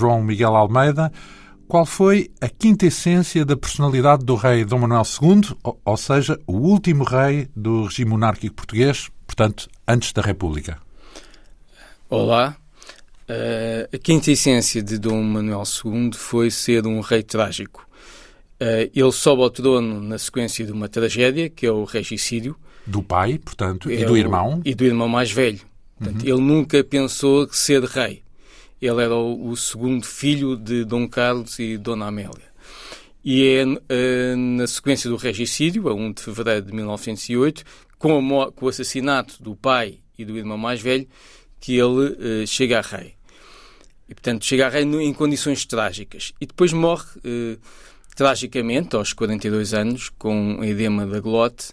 João Miguel Almeida. Qual foi a quinta essência da personalidade do rei Dom Manuel II, ou seja, o último rei do regime monárquico português, portanto, antes da República? Olá. Uh, a quinta essência de Dom Manuel II foi ser um rei trágico. Uh, ele sobe ao trono na sequência de uma tragédia, que é o regicídio. Do pai, portanto, é e do irmão. E do irmão mais velho. Portanto, uhum. Ele nunca pensou ser rei. Ele era o, o, segundo filho de Dom Carlos e Dona Amélia. E é uh, na sequência do regicídio, a 1 de fevereiro de 1908, com, a, com o assassinato do pai e do irmão mais velho, que ele uh, chega a rei. E, portanto, chega a rei em condições trágicas. E depois morre uh, tragicamente, aos 42 anos, com edema da glote,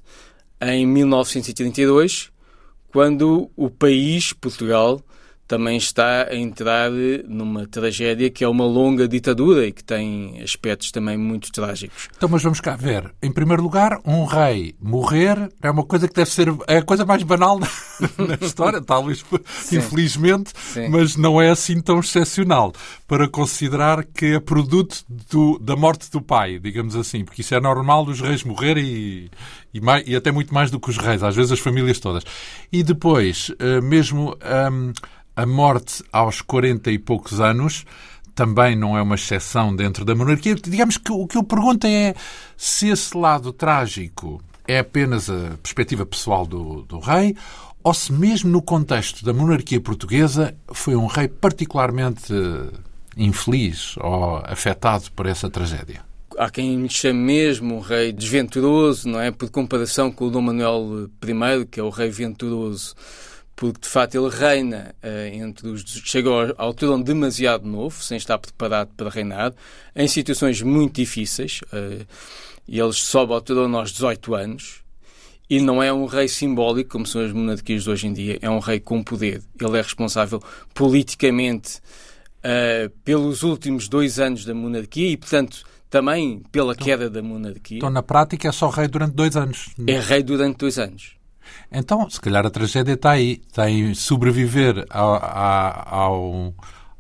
em 1932, quando o país, Portugal, também está a entrar numa tragédia que é uma longa ditadura e que tem aspectos também muito trágicos. Então, mas vamos cá ver. Em primeiro lugar, um rei morrer é uma coisa que deve ser é a coisa mais banal na história, talvez Sim. infelizmente, Sim. mas não é assim tão excepcional para considerar que é produto do, da morte do pai, digamos assim, porque isso é normal dos reis morrerem e, e, mais, e até muito mais do que os reis, às vezes as famílias todas. E depois, eh, mesmo. Um, a morte aos 40 e poucos anos também não é uma exceção dentro da monarquia. Digamos que o que eu pergunto é se esse lado trágico é apenas a perspectiva pessoal do, do rei ou se mesmo no contexto da monarquia portuguesa foi um rei particularmente infeliz ou afetado por essa tragédia. Há quem lhe chame mesmo um rei desventuroso, não é? Por comparação com o Dom Manuel I, que é o rei venturoso porque de facto ele reina uh, entre os. chega ao, ao trono demasiado novo, sem estar preparado para reinar, em situações muito difíceis. Uh, e ele sobe ao trono aos 18 anos. E não é um rei simbólico, como são as monarquias de hoje em dia, é um rei com poder. Ele é responsável politicamente uh, pelos últimos dois anos da monarquia e, portanto, também pela então, queda da monarquia. Então, na prática, é só rei durante dois anos. É rei durante dois anos. Então, se calhar a tragédia está aí. Tem sobreviver ao, ao,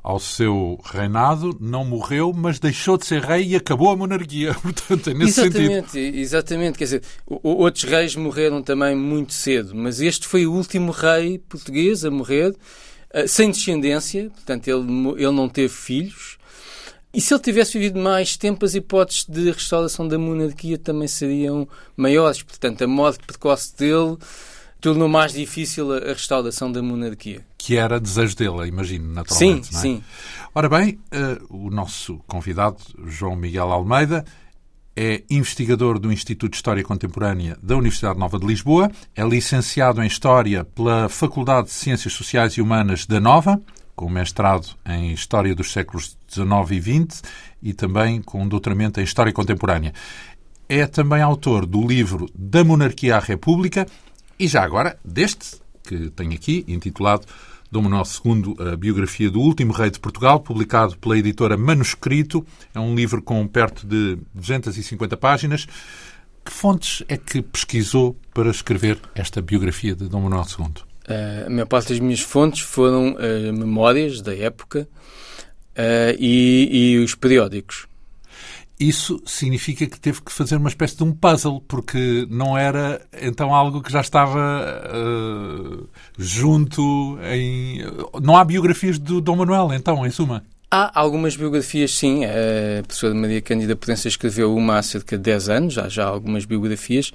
ao seu reinado, não morreu, mas deixou de ser rei e acabou a monarquia. Portanto, é nesse exatamente, sentido. Exatamente. Quer dizer, outros reis morreram também muito cedo, mas este foi o último rei português a morrer, eh, sem descendência. Portanto, ele, ele não teve filhos. E se ele tivesse vivido mais tempo, as hipóteses de restauração da monarquia também seriam maiores. Portanto, a morte precoce dele tornou mais difícil a restauração da monarquia. Que era desejo dele, imagino, naturalmente. Sim, é? sim. Ora bem, uh, o nosso convidado, João Miguel Almeida, é investigador do Instituto de História Contemporânea da Universidade Nova de Lisboa, é licenciado em História pela Faculdade de Ciências Sociais e Humanas da Nova, com mestrado em História dos séculos XIX e XX e também com um doutoramento em História Contemporânea. É também autor do livro Da Monarquia à República, e já agora, deste, que tenho aqui, intitulado Dom Manuel II, a biografia do último rei de Portugal, publicado pela editora Manuscrito. É um livro com perto de 250 páginas. Que fontes é que pesquisou para escrever esta biografia de Dom Manuel II? Uh, a maior parte das minhas fontes foram uh, memórias da época uh, e, e os periódicos. Isso significa que teve que fazer uma espécie de um puzzle, porque não era então algo que já estava uh, junto em. Não há biografias do Dom Manuel, então, em suma? Há algumas biografias, sim. A professora Maria Cândida Potência escreveu uma há cerca de 10 anos, há já algumas biografias,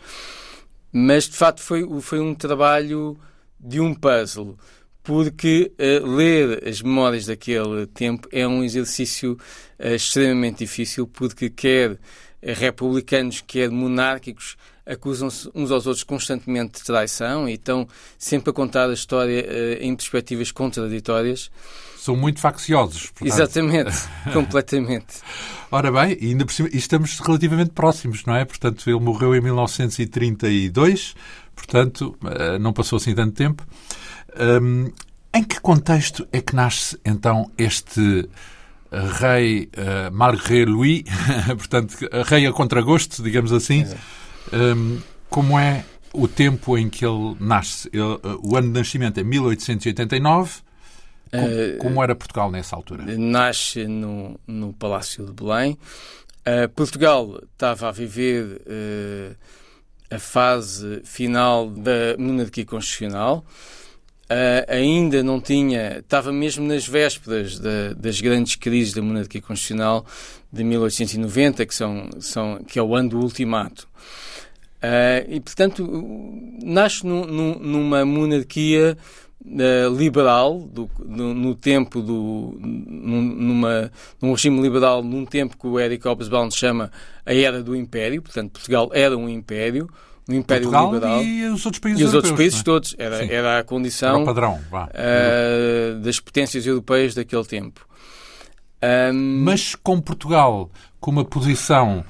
mas de facto foi, foi um trabalho de um puzzle porque uh, ler as memórias daquele tempo é um exercício uh, extremamente difícil, porque quer republicanos, quer monárquicos acusam-se uns aos outros constantemente de traição e estão sempre a contar a história uh, em perspectivas contraditórias. São muito facciosos. Portanto. Exatamente, completamente. Ora bem, e ainda por cima, estamos relativamente próximos, não é? Portanto, ele morreu em 1932, portanto, não passou assim tanto tempo. Em que contexto é que nasce então este rei uh, Marguerite Louis, portanto, rei a contragosto, digamos assim? Um, como é o tempo em que ele nasce? Ele, uh, o ano de nascimento é 1889. Como, uh, como, era Portugal nessa altura? Nasce no, no Palácio de Belém. Portugal estava a viver a fase final da monarquia constitucional. Uh, ainda não tinha, estava mesmo nas vésperas da, das grandes crises da monarquia constitucional de 1890, que, são, são, que é o ano do ultimato. Uh, e, portanto, nasce no, no, numa monarquia liberal, do, no, no, tempo do. Numa, num regime liberal, num tempo que o Eric Hobsbawm chama a Era do Império, portanto, Portugal era um império no Império Portugal Liberal. E os outros países E os outros países é? todos. Era, era a condição era padrão, uh, das potências europeias daquele tempo. Um... Mas com Portugal com uma posição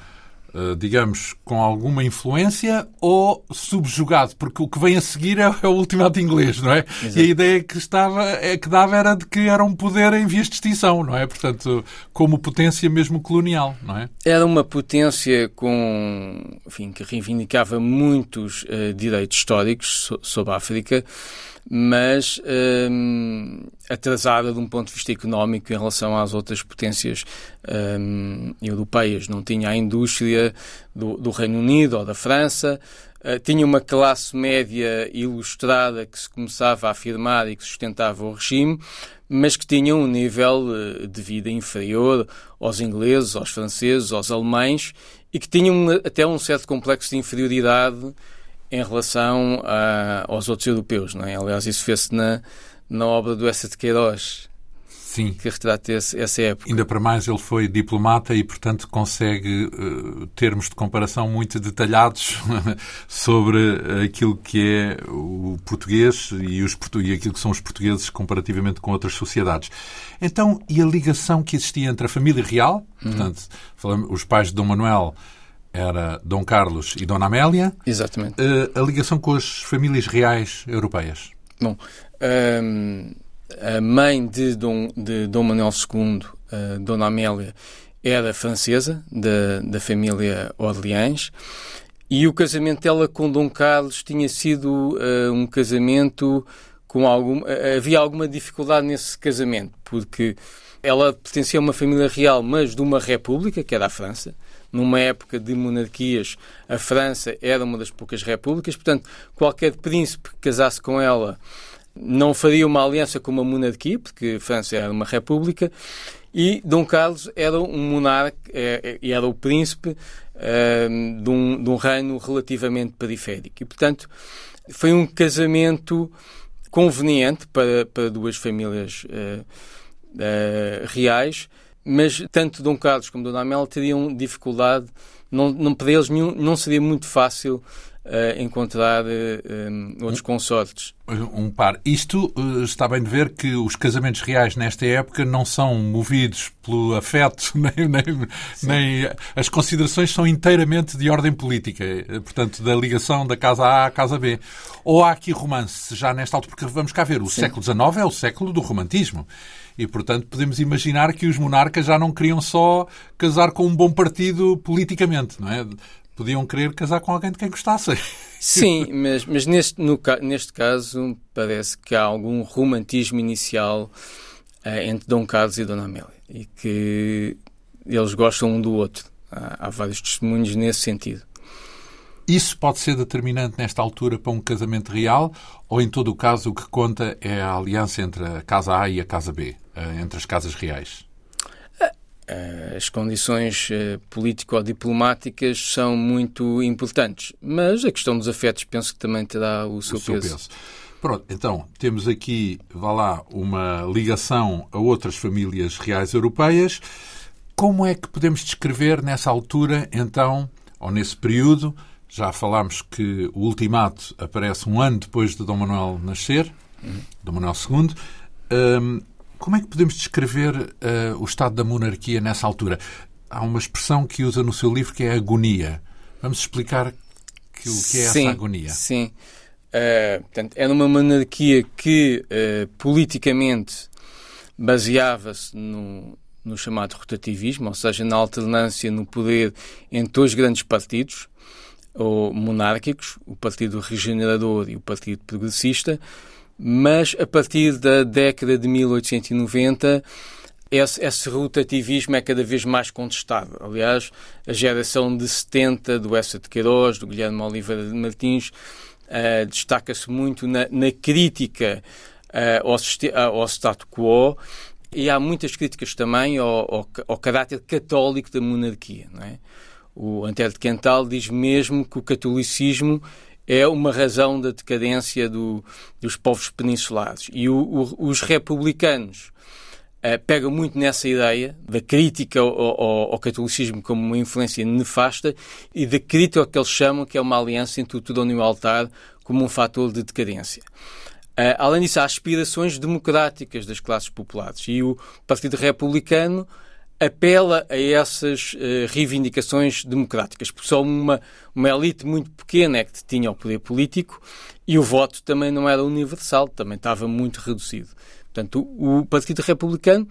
digamos, com alguma influência ou subjugado, porque o que vem a seguir é, é o ultimato inglês, não é? Exato. E a ideia que, estava, é, que dava era de que era um poder em vias de extinção, não é? Portanto, como potência mesmo colonial, não é? Era uma potência com, enfim, que reivindicava muitos uh, direitos históricos so sobre a África, mas um, atrasada de um ponto de vista económico em relação às outras potências um, europeias. Não tinha a indústria do, do Reino Unido ou da França, uh, tinha uma classe média ilustrada que se começava a afirmar e que sustentava o regime, mas que tinha um nível uh, de vida inferior aos ingleses, aos franceses, aos alemães e que tinham até um certo complexo de inferioridade em relação a, aos outros europeus, não é? Aliás, isso fez-se na, na obra do Essa de Queiroz. Sim. Que retrata esse, essa época. Ainda para mais, ele foi diplomata e, portanto, consegue uh, termos de comparação muito detalhados sobre aquilo que é o português e, os, e aquilo que são os portugueses comparativamente com outras sociedades. Então, e a ligação que existia entre a família real, uhum. portanto, falamos, os pais de Dom Manuel era Dom Carlos e Dona Amélia. Exatamente. Uh, a ligação com as famílias reais europeias. Bom, um, a mãe de Dom, de Dom Manuel II, uh, Dona Amélia, era francesa, da, da família Orleans, e o casamento dela com Dom Carlos tinha sido uh, um casamento com algum. havia alguma dificuldade nesse casamento, porque ela pertencia a uma família real, mas de uma república, que era a França, numa época de monarquias, a França era uma das poucas repúblicas, portanto, qualquer príncipe que casasse com ela não faria uma aliança com uma monarquia, porque a França era uma república, e Dom Carlos era um monarca é, e era o príncipe ehm, de, um, de um reino relativamente periférico. E, portanto, foi um casamento conveniente para, para duas famílias uh, uh, reais, mas tanto Dom Carlos como Dona Amélia teriam dificuldade, não, não, para eles nenhum, não seria muito fácil uh, encontrar uh, um, outros consortes. Um par. Isto uh, está bem de ver que os casamentos reais nesta época não são movidos pelo afeto, nem, nem, nem, as considerações são inteiramente de ordem política, portanto, da ligação da casa A à casa B. Ou há aqui romance já nesta altura, porque vamos cá ver, o Sim. século XIX é o século do romantismo. E, portanto, podemos imaginar que os monarcas já não queriam só casar com um bom partido politicamente, não é? Podiam querer casar com alguém de quem gostassem. Sim, mas, mas neste, no, neste caso parece que há algum romantismo inicial uh, entre Dom Carlos e Dona Amélia e que eles gostam um do outro. Há, há vários testemunhos nesse sentido. Isso pode ser determinante nesta altura para um casamento real ou, em todo o caso, o que conta é a aliança entre a Casa A e a Casa B, eh, entre as casas reais? Eh, as condições eh, político-diplomáticas são muito importantes, mas a questão dos afetos penso que também terá o seu, o seu peso. peso. Pronto, então temos aqui, vá lá, uma ligação a outras famílias reais europeias. Como é que podemos descrever nessa altura, então, ou nesse período, já falámos que o ultimato aparece um ano depois de Dom Manuel nascer, uhum. Dom Manuel II. Um, como é que podemos descrever uh, o estado da monarquia nessa altura? Há uma expressão que usa no seu livro que é agonia. Vamos explicar que, o que é sim, essa agonia. Sim. Uh, portanto, era uma monarquia que uh, politicamente baseava-se no, no chamado rotativismo, ou seja, na alternância no poder entre dois grandes partidos, ou monárquicos, o Partido Regenerador e o Partido Progressista, Mas a partir da década de 1890 esse, esse, rotativismo é cada vez mais contestado. Aliás, a geração de 70 do Essa de Queiroz, do Guilherme Oliveira de Martins, uh, destaca-se muito na, na crítica uh, ao, ao status quo e há muitas críticas também ao, ao, ao caráter católico da monarquia. Não é? O Antero de Quental diz mesmo que o catolicismo é uma razão da decadência do, dos povos peninsulares. E o, o, os republicanos uh, pegam muito nessa ideia da crítica ao, ao, ao, catolicismo como uma influência nefasta e da crítica ao que eles chamam que é uma aliança entre o Tudão e o altar como um fator de decadência. Uh, além disso, há aspirações democráticas das classes populares e o Partido Republicano apela a essas uh, reivindicações democráticas, porque só uma, uma elite muito pequena é que tinha o poder político e o voto também não era universal, também estava muito reduzido. Portanto, o, o Partido Republicano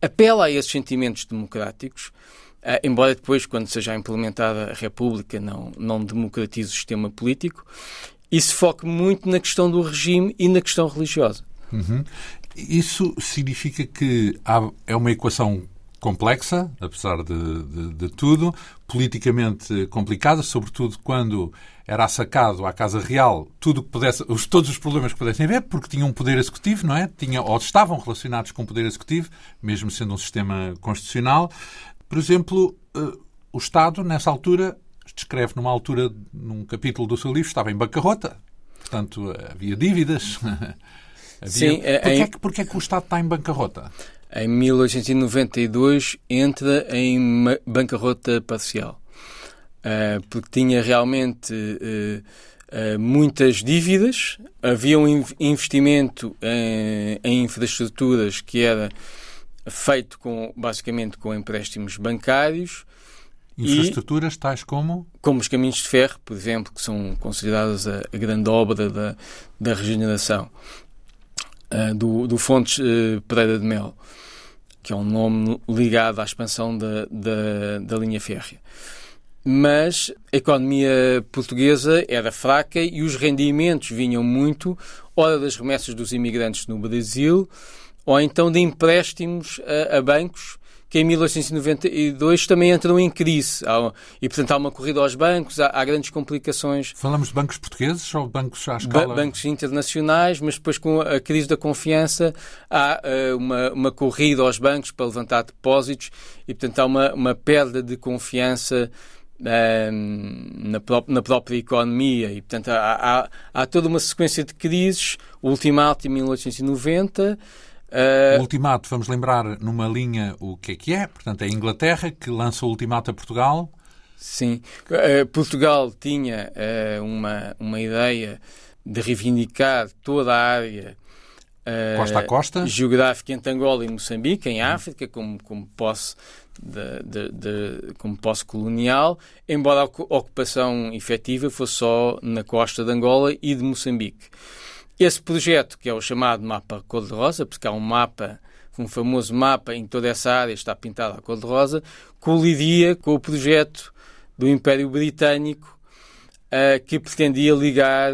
apela a esses sentimentos democráticos, uh, embora depois, quando seja implementada a República, não, não democratize o sistema político, e se foque muito na questão do regime e na questão religiosa. Uhum. Isso significa que há, é uma equação complexa, apesar de, de, de, tudo, politicamente complicada, sobretudo quando era sacado à Casa Real tudo que pudesse, os, todos os problemas que pudessem haver, porque tinham um poder executivo, não é? Tinha, ou estavam relacionados com o poder executivo, mesmo sendo um sistema constitucional. Por exemplo, uh, o Estado, nessa altura, descreve numa altura, num capítulo do seu livro, estava em bancarrota. Portanto, havia dívidas. havia... Sim, é, porquê, é, que, porquê que o Estado está em bancarrota? Em 1892 entra em bancarrota parcial, uh, porque tinha realmente uh, uh, muitas dívidas, havia um investimento em, infraestruturas que era feito com, basicamente com empréstimos bancários. Infraestruturas e, tais como? Como os caminhos de ferro, por exemplo, que são consideradas a, a grande obra da, da regeneração. do, do Fontes Pereira de Mel que é um nome ligado à expansão da, da, da linha férrea. Mas a economia portuguesa era fraca e os rendimentos vinham muito, ora das remessas dos imigrantes no Brasil, ou então de empréstimos a, a bancos que em 1892 também entram em crise. E, portanto, há uma corrida aos bancos, há, há, grandes complicações. Falamos de bancos portugueses ou bancos à escala? Ba bancos internacionais, mas depois com a crise da confiança há uh, uma, uma corrida aos bancos para levantar depósitos e, portanto, há uma, uma perda de confiança ehm, na, pró na, própria economia e, portanto, há, há, há, toda uma sequência de crises. O ultimato em 1890, Uh... O ultimato, vamos lembrar numa linha o que é que é, portanto é a Inglaterra que lança o ultimato a Portugal. Sim, uh, Portugal tinha uh, uma, uma ideia de reivindicar toda a área costa a costa. geográfica entre Angola e Moçambique, em África, como, como posse de, de, de, como posse colonial, embora a ocupação efetiva fosse só na costa de Angola e de Moçambique. Esse projeto, que é o chamado mapa cor-de-rosa, porque há um mapa, um famoso mapa em toda essa área está pintado a cor-de-rosa, colidia com o projeto do Império Britânico uh, que pretendia ligar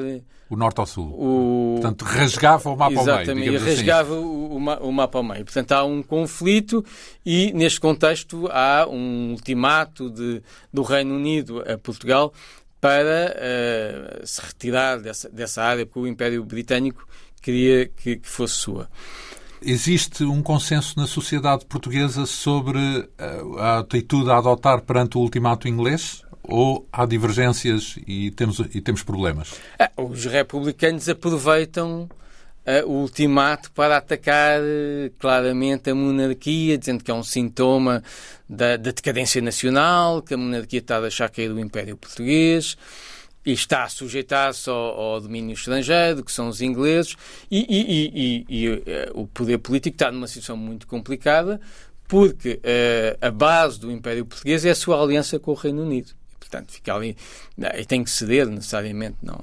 o norte ao sul. O... Portanto, rasgava o mapa Exatamente, ao meio. Exatamente, assim. rasgava assim. o, o, mapa ao meio. Portanto, há um conflito e, neste contexto, há um ultimato de, do Reino Unido a Portugal para uh, se retirar dessa, dessa área, porque o Império Britânico queria que, que, fosse sua. Existe um consenso na sociedade portuguesa sobre uh, a atitude a adotar perante o ultimato inglês? Ou há divergências e temos, e temos problemas? Ah, os republicanos aproveitam o ultimato para atacar eh, claramente a monarquia, dizendo que é um sintoma da, da decadência nacional, que a monarquia está a deixar cair o Império Português e está a sujeitar-se ao, ao, domínio estrangeiro, que são os ingleses, e, e, e, e, uh, o poder político está numa situação muito complicada, porque uh, a base do Império Português é a sua aliança com o Reino Unido. E, portanto, fica ali. E tem que ceder necessariamente, não,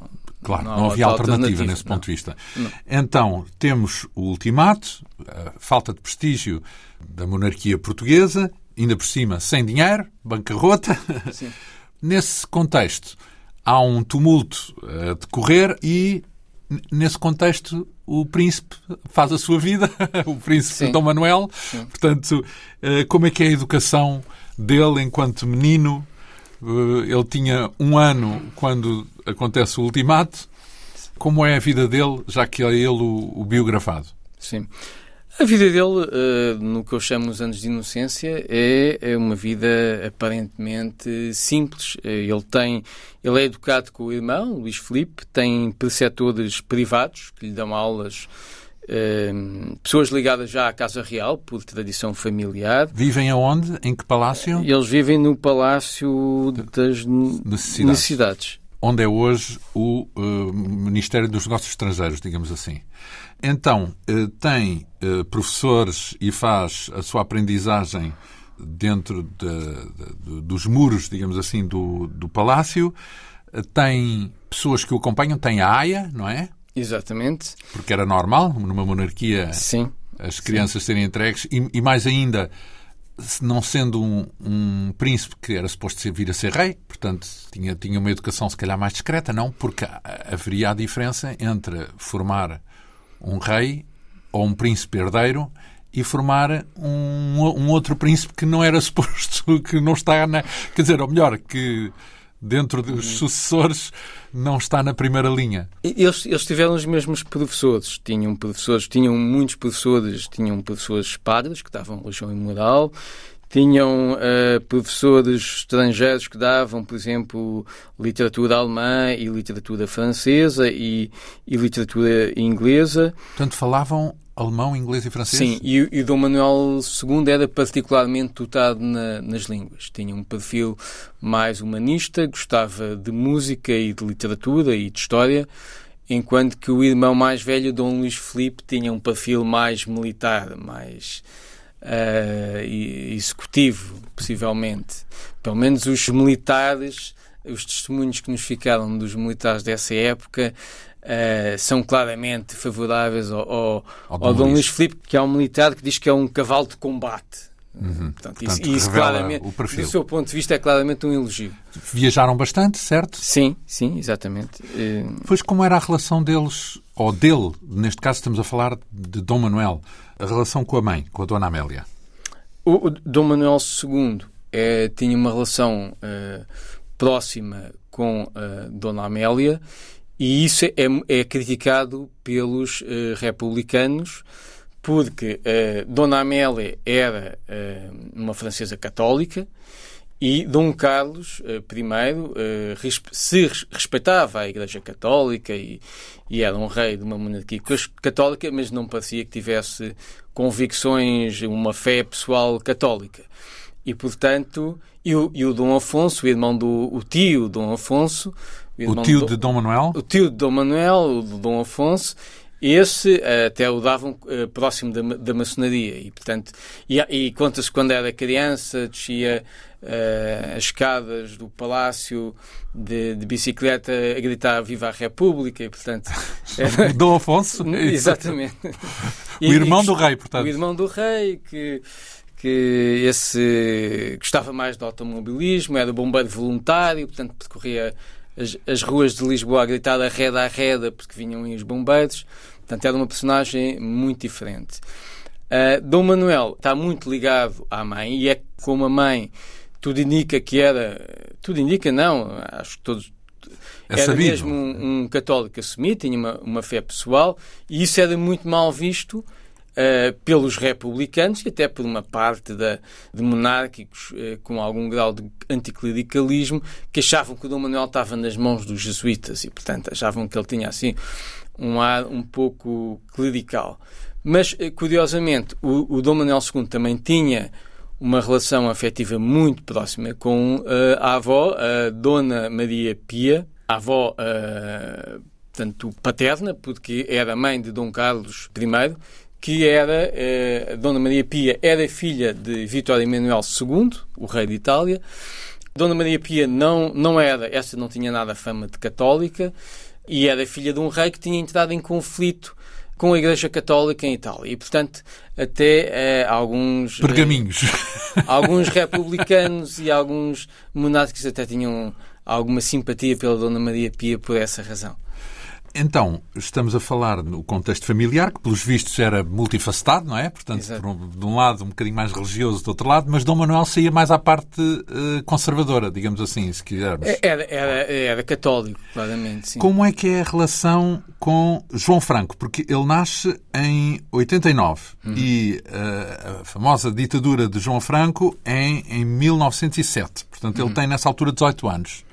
Claro, não, não havia alternativa, nesse ponto de vista. Não. Então, temos o ultimato, a falta de prestígio da monarquia portuguesa, ainda por cima sem dinheiro, bancarrota. Sim. Nesse contexto, há um tumulto a decorrer e, nesse contexto, o príncipe faz a sua vida, o príncipe Sim. Dom Manuel. Sim. Portanto, uh, como é que é a educação dele enquanto menino? Uh, ele tinha um ano quando acontece o ultimato. Como é a vida dele, já que é ele o, o biografado? Sim. A vida dele, uh, no que eu chamo os anos de inocência, é, é uma vida aparentemente simples. Uh, ele tem, ele é educado com o irmão, Luís Felipe, tem preceptores privados que lhe dão aulas, pessoas ligadas já à Casa Real, por tradição familiar. Vivem aonde? Em que palácio? Eles vivem no Palácio das Necessidades. necessidades onde é hoje o uh, Ministério dos Negócios Estrangeiros, digamos assim. Então, uh, tem uh, professores e faz a sua aprendizagem dentro de, de, dos muros, digamos assim, do, do palácio. tem pessoas que o acompanham, tem a AIA, não é? Exatamente. Porque era normal, numa monarquia, Sim. as crianças Sim. serem entregues. E, e mais ainda, não sendo um, um, príncipe que era suposto vir a ser rei, portanto tinha, tinha uma educação se calhar mais discreta, não, porque haveria a diferença entre formar um rei ou um príncipe herdeiro e formar um, um outro príncipe que não era suposto, que não está na. Quer dizer, ou melhor, que dentro dos uhum. sucessores não está na primeira linha. Eles, eles tiveram os mesmos professores. Tinham professores, tinham muitos professores, tinham professores padres que davam religião e moral, tinham uh, professores estrangeiros que davam, por exemplo, literatura alemã e literatura francesa e, e literatura inglesa. Portanto, falavam alemão, inglês e francês? Sim, e, e Dom Manuel II era particularmente dotado na, nas línguas. Tinha um perfil mais humanista, gostava de música e de literatura e de história, enquanto que o irmão mais velho, Dom Luís Filipe, tinha um perfil mais militar, mais uh, executivo, possivelmente. Pelo menos os militares, os testemunhos que nos ficaram dos militares dessa época, Uh, são claramente favoráveis ao, ao, ao, ao Dom Luís Filipe, que é um militar que diz que é um cavalo de combate. Uhum. Portanto, isso, Portanto, isso claramente, do seu ponto de vista, é claramente um elogio. Viajaram bastante, certo? Sim, sim, exatamente. Uh... Pois como era a relação deles, ou dele, neste caso estamos a falar de Dom Manuel, a relação com a mãe, com a Dona Amélia? O, o Dom Manuel II é, tinha uma relação uh, próxima com a Dona Amélia e isso é, é criticado pelos uh, republicanos, porque uh, Dona Amélia era uh, uma francesa católica e Dom Carlos I se respeitava a Igreja Católica e, e, era um rei de uma monarquia católica, mas não parecia que tivesse convicções, uma fé pessoal católica. E, portanto, e o, e o Dom Afonso, o irmão do o tio Dom Afonso, o tio do, de Dom Manuel? O tio de Dom Manuel, o de Dom Afonso, esse eh, até o davam uh, próximo da, da maçonaria e, portanto, e, e conta-se quando era criança, descia uh, as escadas do palácio de, de, bicicleta a gritar Viva a República e, portanto... Era... Dom Afonso? Exatamente. o irmão do rei, portanto. O irmão do rei, que que esse gostava mais do automobilismo, era bombeiro voluntário, portanto percorria as, as ruas de Lisboa a gritar arreda, arreda, porque vinham aí os bombeiros. Portanto, era uma personagem muito diferente. Uh, Dom Manuel está muito ligado à mãe e é como a mãe tudo indica que era. Tudo indica, não, acho que todos. É era sabido. mesmo um, um, católico assumido, tinha uma, uma fé pessoal e isso era muito mal visto uh, pelos republicanos e até por uma parte da, de monárquicos uh, com algum grau de anticlericalismo que achavam que o Dom Manuel estava nas mãos dos jesuítas e, portanto, achavam que ele tinha assim um ar um pouco clerical. Mas, uh, curiosamente, o, o Dom Manuel II também tinha uma relação afetiva muito próxima com uh, a avó, a Dona Maria Pia, a avó uh, portanto, paterna, porque era mãe de Dom Carlos I, que era, eh, Dona Maria Pia era filha de Vitório Emanuel II, o rei de Itália. Dona Maria Pia não, não era, essa não tinha nada fama de católica, e era filha de um rei que tinha entrado em conflito com a Igreja Católica em Itália. E, portanto, até eh, alguns... Eh, Pergaminhos. Eh, alguns republicanos e alguns monárquicos até tinham alguma simpatia pela Dona Maria Pia por essa razão. Então, estamos a falar no contexto familiar, que pelos vistos era multifacetado, não é? Portanto, um, de um lado um bocadinho mais religioso, do outro lado, mas Dom Manuel saía mais à parte uh, conservadora, digamos assim, se quisermos. É, era, era, era católico, claramente, sim. Como é que é a relação com João Franco? Porque ele nasce em 89 uhum. e uh, a famosa ditadura de João Franco é em, em 1907. Portanto, ele uhum. tem nessa altura 18 anos.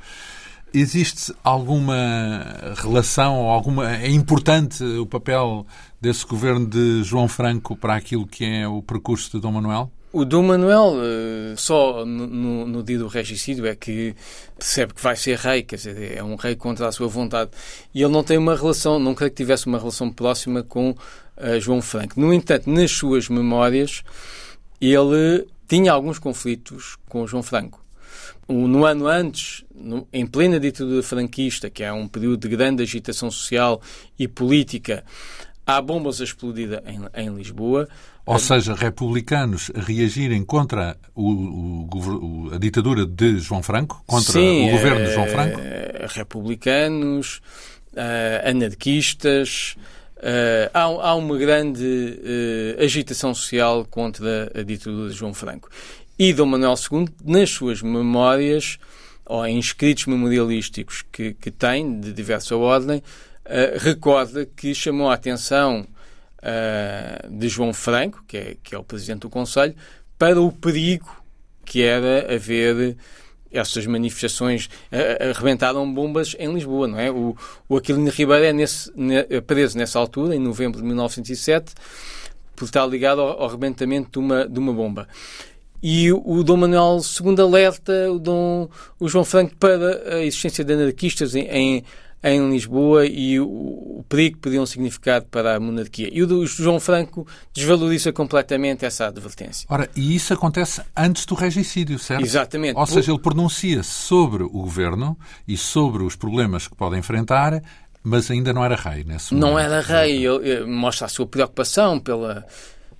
Existe alguma relação ou alguma. É importante o papel desse governo de João Franco para aquilo que é o percurso de Dom Manuel? O Dom Manuel, eh, só no, no, dia do regicídio, é que percebe que vai ser rei, quer dizer, é um rei contra a sua vontade. E ele não tem uma relação, não creio que tivesse uma relação próxima com uh, João Franco. No entanto, nas suas memórias, ele tinha alguns conflitos com João Franco. No ano antes, no, em plena ditadura franquista, que é um período de grande agitação social e política, há bombas a explodir em, em Lisboa. Ou seja, republicanos reagirem contra o, o, a ditadura de João Franco, contra Sim, o governo de João Franco? Uh, republicanos, uh, anarquistas. Uh, há, há, uma grande agitação social contra a ditadura de João Franco. E Dom Manuel II, nas suas memórias, ou em escritos memorialísticos que, que tem, de diversa ordem, uh, recorda que chamou a atenção uh, de João Franco, que é, que é o presidente do Conselho, para o perigo que era haver essas manifestações arrebentaram bombas em Lisboa, não é? O, o Aquilino Ribeiro é nesse, preso nessa altura, em novembro de 1907, por estar ligado ao, ao arrebentamento de uma, de uma bomba. E o Dom Manuel II alerta o, Dom, o João Franco para a existência de anarquistas em, em, em Lisboa e o, o, perigo que podiam significar para a monarquia. E o, o João Franco desvaloriza completamente essa advertência. Ora, e isso acontece antes do regicídio, certo? Exatamente. Ou seja, ele pronuncia-se sobre o governo e sobre os problemas que pode enfrentar mas ainda não era rei nesse momento. Não era rei, ele mostra a sua preocupação pela,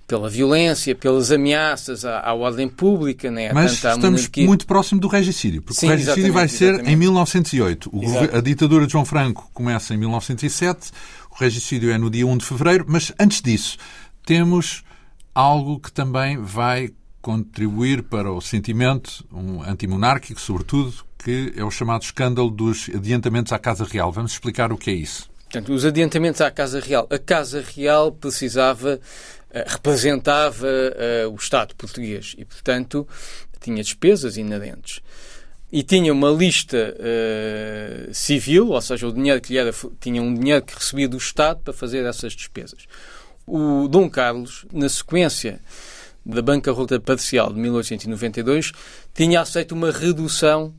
pela violência, pelas ameaças à, à ordem pública. Né? Mas estamos monarquia... muito próximo do regicídio, porque Sim, o regicídio vai ser exatamente. em 1908. O, a ditadura de João Franco começa em 1907, o regicídio é no dia 1 de fevereiro, mas antes disso temos algo que também vai contribuir para o sentimento um antimonárquico, sobretudo, que é o chamado escândalo dos adiantamentos à Casa Real. Vamos explicar o que é isso. Portanto, os adiantamentos à Casa Real. A Casa Real precisava representava uh, o Estado português e, portanto, tinha despesas inerentes. E tinha uma lista uh, civil, ou seja, o dinheiro que lhe era, tinha um dinheiro que recebia do Estado para fazer essas despesas. O Dom Carlos, na sequência da bancarrota parcial de 1892, tinha aceito uma redução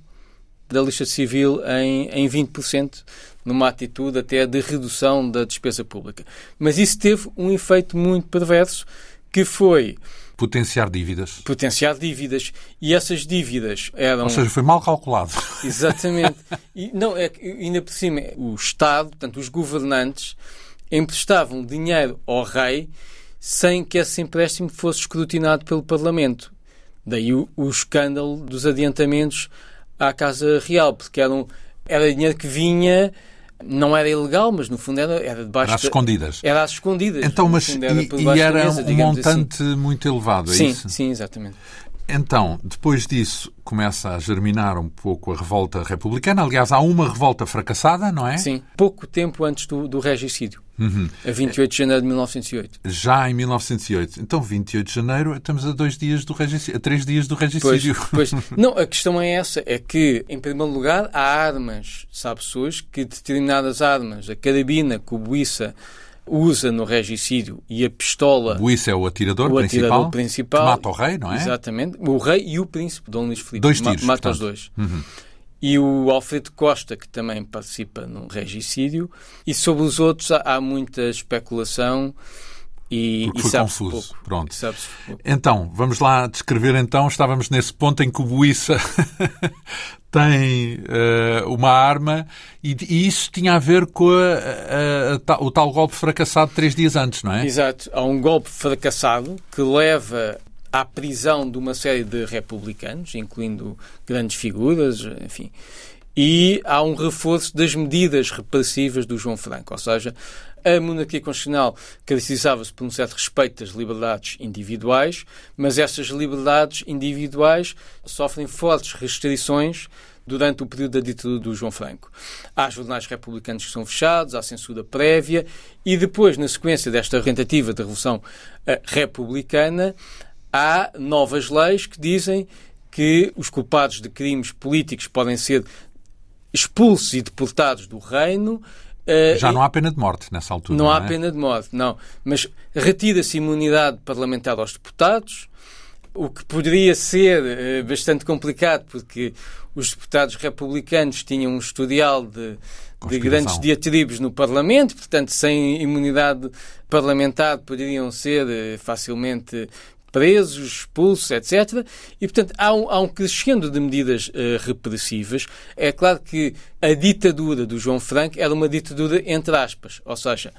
da lista civil em, em 20%, numa atitude até de redução da despesa pública. Mas isso teve um efeito muito perverso, que foi Potenciar dívidas. Potenciar dívidas. E essas dívidas eram. Ou seja, foi mal calculado. Exatamente. E, não, é ainda por cima, o Estado, portanto, os governantes, emprestavam dinheiro ao rei sem que esse empréstimo fosse escrutinado pelo Parlamento. Daí o, o escândalo dos adiantamentos à Casa Real, porque eram, era dinheiro que vinha não era ilegal, mas no fundo era, era debaixo... Era às escondidas. Era às escondidas. Então, mas era e, e, era mesa, um montante assim. muito elevado, é sim, isso? Sim, exatamente. Então, depois disso, começa a germinar um pouco a revolta republicana. Aliás, há uma revolta fracassada, não é? Sim, pouco tempo antes do, do regicídio. Uhum. A 28 de janeiro de 1908. Já em 1908. Então, 28 de janeiro, estamos a dois dias do regicídio, a três dias do regicídio. Pois, pois. Não, a questão é essa, é que, em primeiro lugar, há armas, sabe-se hoje, que determinadas armas, a carabina, cubuíça, usa no regicídio e a pistola. Isso é o atirador, o principal, atirador principal. Que mata o rei, não é? Exatamente. O rei e o príncipe, Dom Luís Filipe. Dois tiros. Mata os dois. Uhum. E o Alfredo Costa, que também participa no regicídio. E sobre os outros há muita especulação. E, Porque e foi confuso. Pouco. Pronto. Então, vamos lá descrever então. Estávamos nesse ponto em que o Buissa tem uh, uma arma e, e, isso tinha a ver com a, a, a, o tal golpe fracassado três dias antes, não é? Exato. Há um golpe fracassado que leva à prisão de uma série de republicanos, incluindo grandes figuras, enfim. e há um reforço das medidas repressivas do João Franco, ou seja, a monarquia constitucional caracterizava-se por um certo respeito das liberdades individuais, mas essas liberdades individuais sofrem fortes restrições durante o período da ditadura do João Franco. Há jornais republicanos que são fechados, há censura prévia e depois, na sequência desta tentativa de revolução uh, republicana, há novas leis que dizem que os culpados de crimes políticos podem ser expulsos e deportados do reino Uh, Já não há pena de morte nessa altura. Não, não há é? pena de morte, não. Mas retira-se imunidade parlamentar aos deputados, o que poderia ser uh, bastante complicado, porque os deputados republicanos tinham um historial de, de grandes diatribes no Parlamento, portanto, sem imunidade parlamentar poderiam ser uh, facilmente presos, expulsos, etc. E, portanto, há um, há um crescendo de medidas uh, repressivas. É claro que a ditadura do João Franco era uma ditadura entre aspas, ou seja,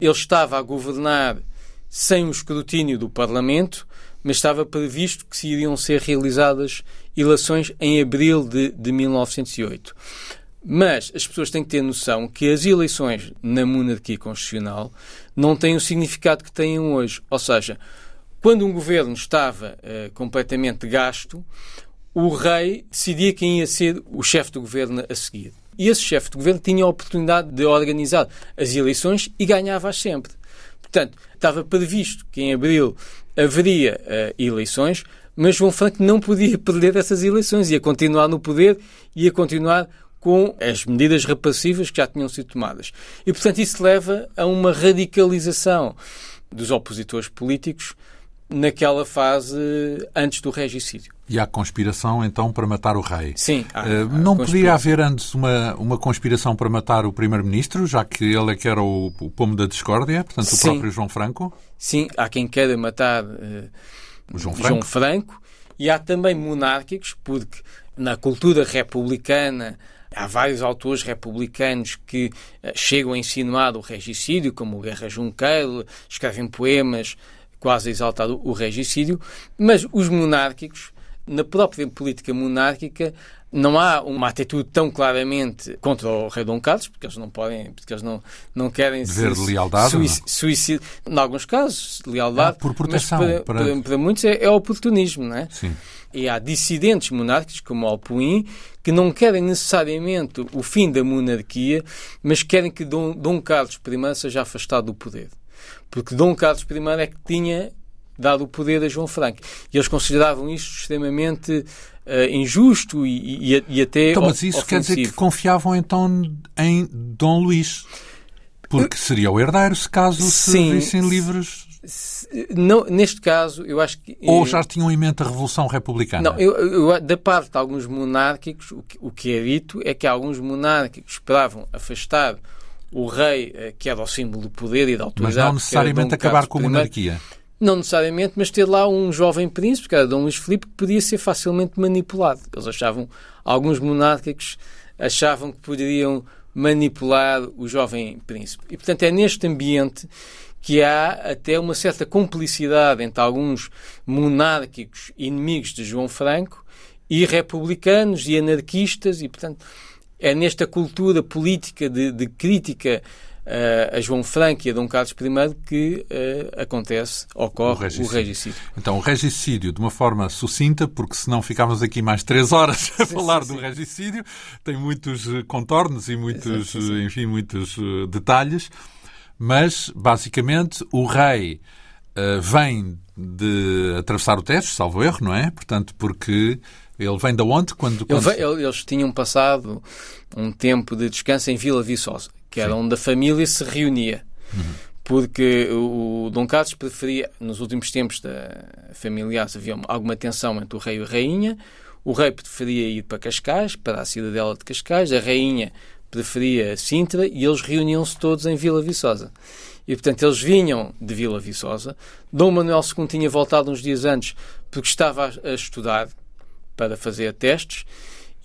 ele estava a governar sem o escrutínio do Parlamento, mas estava previsto que se iriam ser realizadas eleições em abril de, de 1908. Mas as pessoas têm que ter noção que as eleições na monarquia constitucional não têm o significado que têm hoje. Ou seja, quando um governo estava uh, completamente gasto, o rei decidia quem ia ser o chefe do governo a seguir. E esse chefe de governo tinha a oportunidade de organizar as eleições e ganhava-as sempre. Portanto, estava previsto que em abril haveria uh, eleições, mas João Franco não podia perder essas eleições, ia continuar no poder, ia continuar com as medidas repressivas que já tinham sido tomadas. E, portanto, isso leva a uma radicalização dos opositores políticos naquela fase antes do regicídio. E há conspiração, então, para matar o rei. Sim. Há, uh, não podia haver antes uma, uma conspiração para matar o primeiro-ministro, já que ele é que era o, o pomo da discórdia, portanto, o próprio João Franco? Sim, há quem queira matar uh, o João Franco. João Franco. E há também monárquicos, porque na cultura republicana há vários autores republicanos que uh, chegam a insinuar o regicídio, como o Guerra Junqueiro, escrevem poemas quase a exaltar o regicídio, mas os monárquicos, na própria política monárquica, não há uma atitude tão claramente contra o rei Dom Carlos, porque eles não podem, porque eles não, não querem Dever de lealdade, suicídio, em alguns casos, lealdade, ah, por proteção, para, para... Para, para, muitos é, é oportunismo, não é? Sim. E há dissidentes monárquicos, como Alpuim, que não querem necessariamente o fim da monarquia, mas querem que Dom, Dom Carlos I seja afastado do poder porque Dom Carlos I é que tinha dado o poder a João Franco. E eles consideravam isto extremamente uh, injusto e, e, e, até Então, mas isso ofensivo. quer dizer que confiavam então em Dom Luís? Porque seria o herdeiro se caso se vissem livros... Não, neste caso, eu acho que. Ou já tinham em mente a Revolução Republicana? Não, eu, eu, da parte de alguns monárquicos, o que, o que é dito é que alguns monárquicos esperavam afastar o rei, eh, que era o símbolo do poder e da autoridade. Mas não necessariamente acabar com a monarquia. Não necessariamente, mas ter lá um jovem príncipe, que era Dom Luís Filipe, que podia ser facilmente manipulado. Eles achavam, alguns monárquicos achavam que poderiam manipular o jovem príncipe. E, portanto, é neste ambiente que há até uma certa cumplicidade entre alguns monárquicos inimigos de João Franco e republicanos e anarquistas, e, portanto, é nesta cultura política de, de crítica uh, a João Franco e a Dom Carlos I que uh, acontece, ocorre o regicídio. o regicídio. Então, o regicídio, de uma forma sucinta, porque senão ficávamos aqui mais três horas a sim, falar sim, do sim. regicídio, tem muitos eh, contornos e muitos, enfim, muitos uh, detalhes, mas, basicamente, o rei vem de atravessar o Tejo, salvo erro, não é? Portanto, porque ele vem da onde? Quando, quando... Vem, eles tinham passado um tempo de descanso em Vila Viçosa, que era Sim. onde a família se reunia. Uhum. Porque o Dom Carlos preferia, nos últimos tempos da familiar, havia alguma tensão entre o rei e a rainha. O rei preferia ir para Cascais, para a cidadela de Cascais. A rainha preferia Sintra e eles reuniam-se todos em Vila Viçosa. E, portanto, eles vinham de Vila Viçosa. Dom Manuel II tinha voltado uns dias antes porque estava a estudar para fazer testes.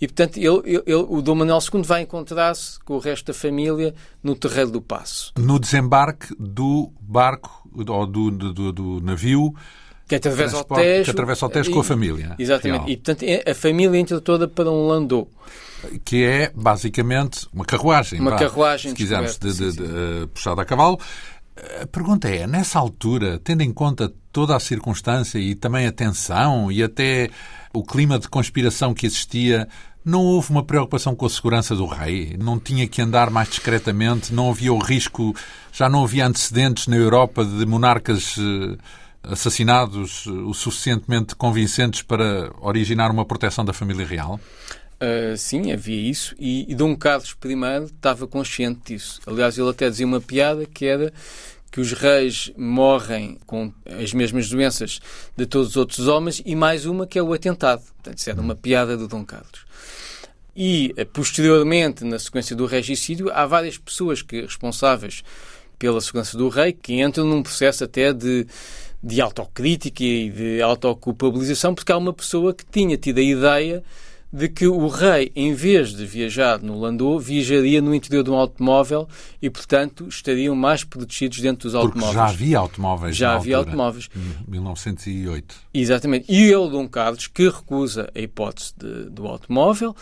E, portanto, ele, ele, o Dom Manuel II vai encontrar-se com o resto da família no Terreiro do Passo. No desembarque do barco, ou do, do, do navio, que atravessa o Tejo. Que atravessa o Tejo com a família. Exatamente. Real. E, portanto, é, a família entra toda para um landau. Que é, basicamente, uma carruagem. Uma carruagem, se quisermos, de, de, de, de, eh, puxada a cavalo. A pergunta é, nessa altura, tendo em conta toda a circunstância e também a tensão e até o clima de conspiração que existia, não houve uma preocupação com a segurança do rei? Não tinha que andar mais discretamente? Não havia o risco, já não havia antecedentes na Europa de monarcas eh, assassinados eh, o suficientemente convincentes para originar uma proteção da família real? Uh, sim, havia isso, e, e Dom Carlos I estava consciente disso. Aliás, ele até dizia uma piada que era que os reis morrem com as mesmas doenças de todos os outros homens e mais uma que é o atentado. Portanto, isso era uma piada do Dom Carlos. E, eh, posteriormente, na sequência do regicídio, há várias pessoas que responsáveis pela segurança do rei que entram num processo até de, de autocrítica e de autoculpabilização, porque há uma pessoa que tinha tido a ideia de que o rei, em vez de viajar no Landau, viajaria no interior de um automóvel e, portanto, estariam mais protegidos dentro dos Porque automóveis. já havia automóveis. Já havia altura, automóveis. Em 1908. Exatamente. E é o Dom Carlos que recusa a hipótese de, do automóvel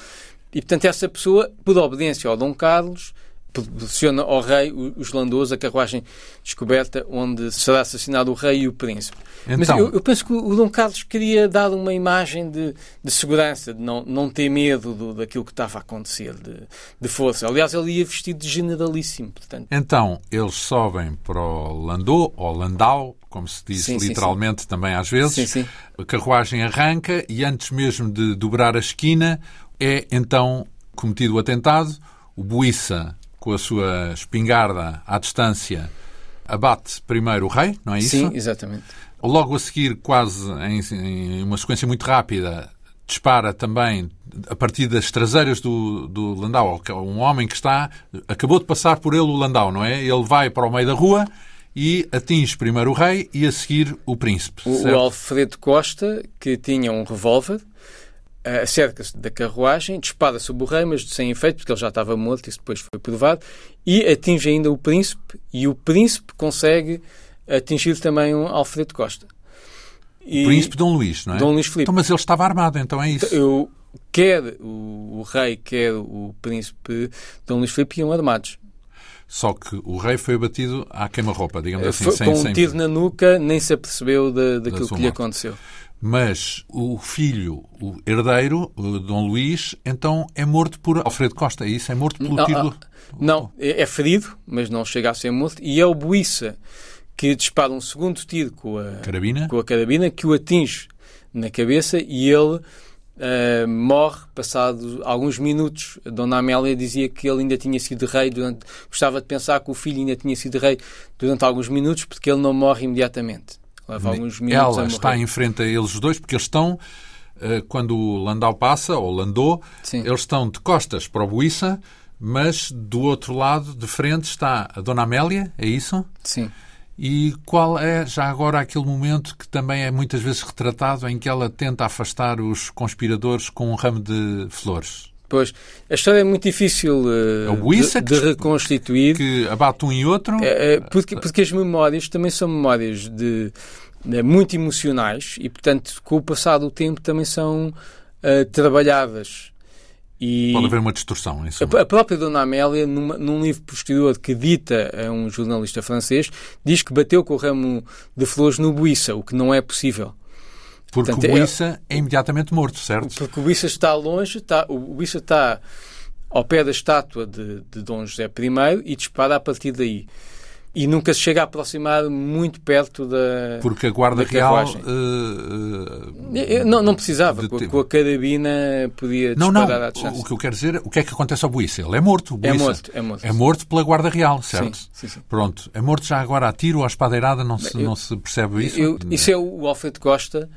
e, portanto, essa pessoa, por obediência ao Dom Carlos, proporciona ao rei os landous, a carruagem descoberta onde será assassinado o rei e o príncipe. Então, Mas eu, eu, penso que o Dom Carlos queria dar uma imagem de, de segurança, de não, não ter medo do, daquilo que estava a acontecer, de, de, força. Aliás, ele ia vestido de generalíssimo. Portanto. Então, eles sobem para o landau, ou landau, como se diz sim, literalmente sim, sim. também às vezes. A carruagem arranca e antes mesmo de dobrar a esquina é então cometido o atentado. O Buissa com a sua espingarda à distância, abate primeiro o rei, não é isso? Sim, exatamente. Logo a seguir, quase em, em uma sequência muito rápida, dispara também a partir das traseiras do, do Landau. Um homem que está. Acabou de passar por ele o Landau, não é? Ele vai para o meio da rua e atinge primeiro o rei e a seguir o príncipe. O, o Alfredo Costa, que tinha um revólver, acerca-se da carruagem, dispara sobre o rei, mas sem efeito, porque ele já estava morto, isso depois foi provado, e atinge ainda o príncipe, e o príncipe consegue atingir também um Alfredo Costa. E... O príncipe Dom Luís, não é? Dom Luís Filipe. Então, mas ele estava armado, então é isso? Eu, quer o, o rei, quer o príncipe Dom Luís Filipe iam armados. Só que o rei foi abatido à queima-roupa, digamos assim. Foi, sem, com um tiro na nuca, nem se apercebeu de, daquilo que lhe aconteceu. Mas o filho, o herdeiro, o Dom Luís, então é morto por Alfredo Costa, é isso? É morto pelo não, tiro... Ah, não, é, é ferido, mas não chega a ser morto. E é o Buissa que dispara um segundo tiro com a carabina, com a carabina que o atinge na cabeça e ele uh, morre passado alguns minutos. A Dona Amélia dizia que ele ainda tinha sido rei durante... Gostava de pensar que o filho ainda tinha sido rei durante alguns minutos porque ele não morre imediatamente. Leva alguns minutos Ela está em frente a eles dois, porque eles estão, eh, quando o Landau passa, ou Landau, Sim. eles estão de costas para o Buissa, mas do outro lado, de frente, está a Dona Amélia, é isso? Sim. E qual é, já agora, aquele momento que também é muitas vezes retratado em que ela tenta afastar os conspiradores com um ramo de flores? Pois, a história é muito difícil uh, de, de, reconstituir. Que abate um e outro. É, porque, porque as memórias também são memórias de, de, muito emocionais e, portanto, com o passar do tempo também são uh, trabalhadas. E Pode haver uma distorção. Em a, a própria Dona Amélia, numa, num livro posterior que dita a um jornalista francês, diz que bateu com o ramo de flores no Buissa, o que não é possível. Porque Portanto, o Buissa é, é, imediatamente morto, certo? Porque o Buissa está longe, está, o Buissa está ao pé da estátua de, de Dom José I e dispara a partir daí. E nunca se chega a aproximar muito perto da. Porque a Guarda Real. Uh, não, não precisava. Com, com, a carabina podia disparar não, não. à distância. O que eu quero dizer, o que é que acontece ao Buissa? Ele é morto. É morto, é morto. É morto pela Guarda Real, certo? Sim, sim, sim. Pronto. É morto já agora a tiro ou a espadeirada, não se, eu, não se percebe isso? Eu, isso é o Alfredo Costa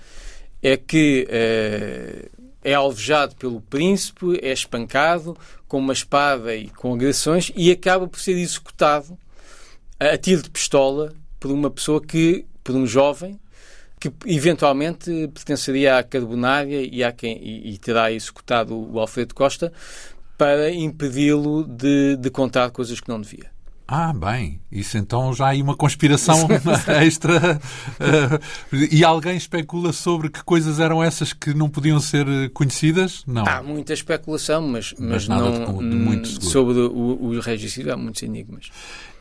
é que é, é alvejado pelo príncipe, é espancado com uma espada e com agressões e acaba por ser executado a tiro de pistola por uma pessoa que, por um jovem, que eventualmente pertenceria à Carbonária e, quem, e, e terá executado o Alfredo Costa para impedi-lo de, de contar coisas que não devia. Ah, bem, isso então já há aí uma conspiração extra. Uh, e alguém especula sobre que coisas eram essas que não podiam ser conhecidas? Não. Há muita especulação, mas, mas, mas não de, de muito seguro. sobre o, o regicídio há muitos enigmas.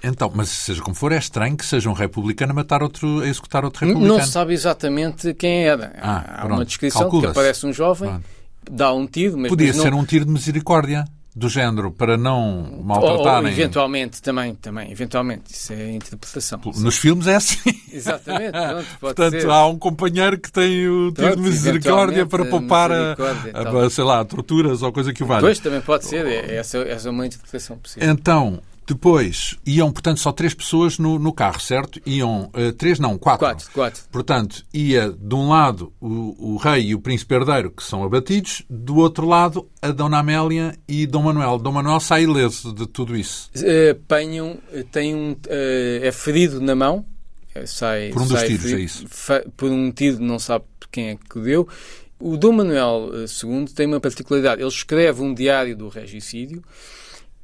Então, mas seja como for, é estranho que seja um republicano a matar outro, a executar outro republicano. Não se sabe exatamente quem era. Ah, há pronto. uma descrição que aparece um jovem, pronto. dá um tiro, mas podia mas ser um tiro de misericórdia do género para não maltratarem. Ou, eventualmente também, também, eventualmente, isso é interpretação. Nos filmes é assim. Exatamente, pronto, Portanto, ser. há um companheiro que tem o tiro de misericórdia para poupar a, a, a, sei lá, torturas ou coisa que o valha. Pois, também pode ser, é, essa, essa é uma interpretação possível. Então, depois, iam, portanto, só três pessoas no, no carro, certo? Iam, uh, três não, quatro. Quatro, quatro. Portanto, ia de um lado o, o rei e o príncipe herdeiro, que são abatidos, do outro lado a Dona Amélia e Dom Manuel. Dom Manuel sai ileso de tudo isso. Uh, apanham, tem um, é ferido na mão, sai... Por um dos tiros, ferido, é isso? Por um tiro, não sabe quem é que o deu. O Dom Manuel II tem uma particularidade. Ele escreve um diário do regicídio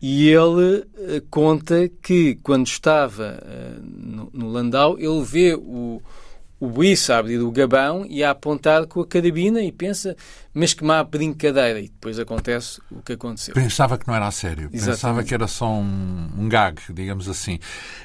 e ele uh, conta que, quando estava uh, no, no, Landau, ele vê o, o Buiça a abrir o gabão e a apontar com a carabina e pensa, mas que má brincadeira. E depois acontece o que aconteceu. Pensava que não era a sério. Exatamente. Pensava que era só um, um gag, digamos assim.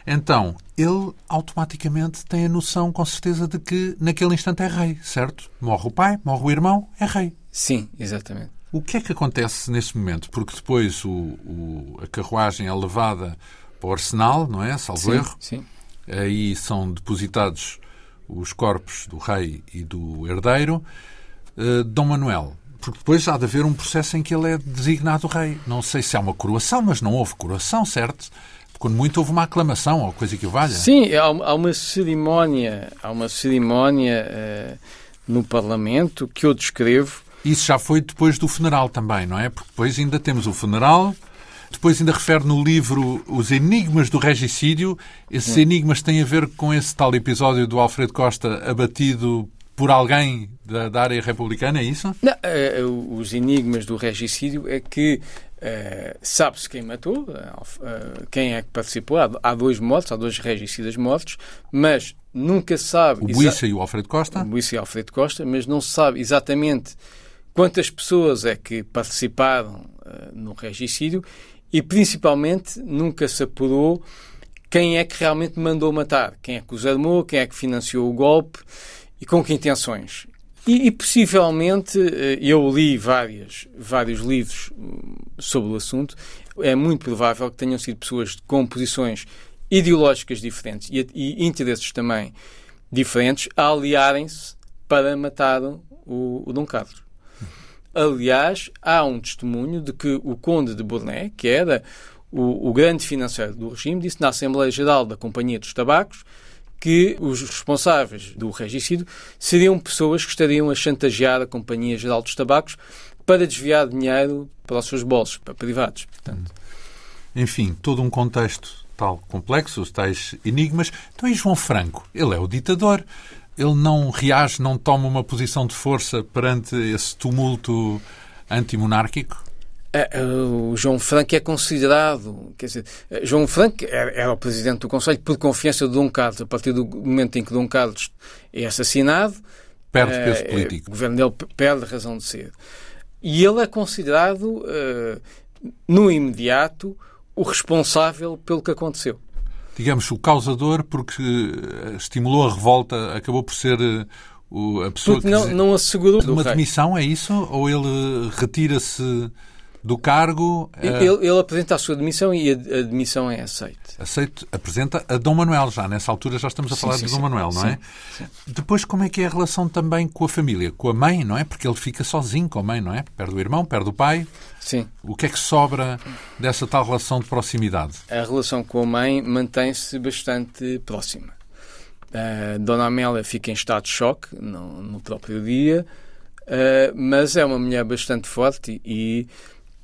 Então, ele automaticamente tem a noção, com certeza, de que naquele instante é rei, certo? Morre o pai, morre o irmão, é rei. Sim, exatamente. O que é que acontece nesse momento? Porque depois o, o, a carruagem é levada para o arsenal, não é? Salvo sim, erro. Sim. Aí são depositados os corpos do rei e do herdeiro. Uh, Dom Manuel, porque depois há de haver um processo em que ele é designado rei. Não sei se há uma coroação, mas não houve coroação, certo? Quando muito houve uma aclamação ou coisa que o valha. Sim, há uma cerimónia, há uma cerimónia uh, no Parlamento que eu descrevo isso já foi depois do funeral também, não é? Porque depois ainda temos o funeral, depois ainda refere no livro os enigmas do regicídio. Esses enigmas têm a ver com esse tal episódio do Alfredo Costa abatido por alguém da, da área republicana, é isso? Não, uh, os enigmas do regicídio é que uh, sabe-se quem matou, uh, quem é que participou. Há, há, dois mortos, há dois regicidas mortos, mas nunca se sabe... O Buissa e o Alfredo Costa? O Buissa e o Alfredo Costa, mas não se sabe exatamente quantas pessoas é que participaram uh, no regicídio e, principalmente, nunca se apurou quem é que realmente mandou matar, quem é que os armou, quem é que financiou o golpe e com que intenções. E, e possivelmente, uh, eu li várias, vários livros hum, sobre o assunto, é muito provável que tenham sido pessoas com posições ideológicas diferentes e, e interesses também diferentes a aliarem-se para matar o, o Dom Carlos. Aliás, há um testemunho de que o Conde de Bournet, que era o, o grande financeiro do regime, disse na Assembleia Geral da Companhia dos Tabacos que os responsáveis do regicídio seriam pessoas que estariam a chantagear a Companhia Geral dos Tabacos para desviar dinheiro para os seus bolsos, para privados. Portanto. Enfim, todo um contexto tal complexo, tais enigmas. Então, e João Franco? Ele é o ditador ele não reage, não toma uma posição de força perante esse tumulto antimonárquico? É, é, o João Franco é considerado, quer dizer, João Franco era, o presidente do Conselho por confiança de Dom Carlos. A partir do momento em que Dom Carlos é assassinado, perde peso é, político. O governo dele perde a razão de ser. E ele é considerado, no imediato, o responsável pelo que aconteceu digamos, o causador porque eh, estimulou a revolta, acabou por ser eh, a pessoa porque que... não, não assegurou... Uma demissão, é isso? Ou ele retira-se do cargo. Ele, ele, apresenta a sua demissão e a, a demissão é aceita. Aceito, apresenta a Dom Manuel já. Nessa altura já estamos a sim, falar sim, de Dom sim. Manuel, não é? Depois, como é que é a relação também com a família? Com a mãe, não é? Porque ele fica sozinho com a mãe, não é? Perde o irmão, perde o pai. Sim. O que é que sobra dessa tal relação de proximidade? A relação com a mãe mantém-se bastante próxima. A Dona Amélia fica em estado de choque no, no próprio dia, uh, mas é uma mulher bastante forte e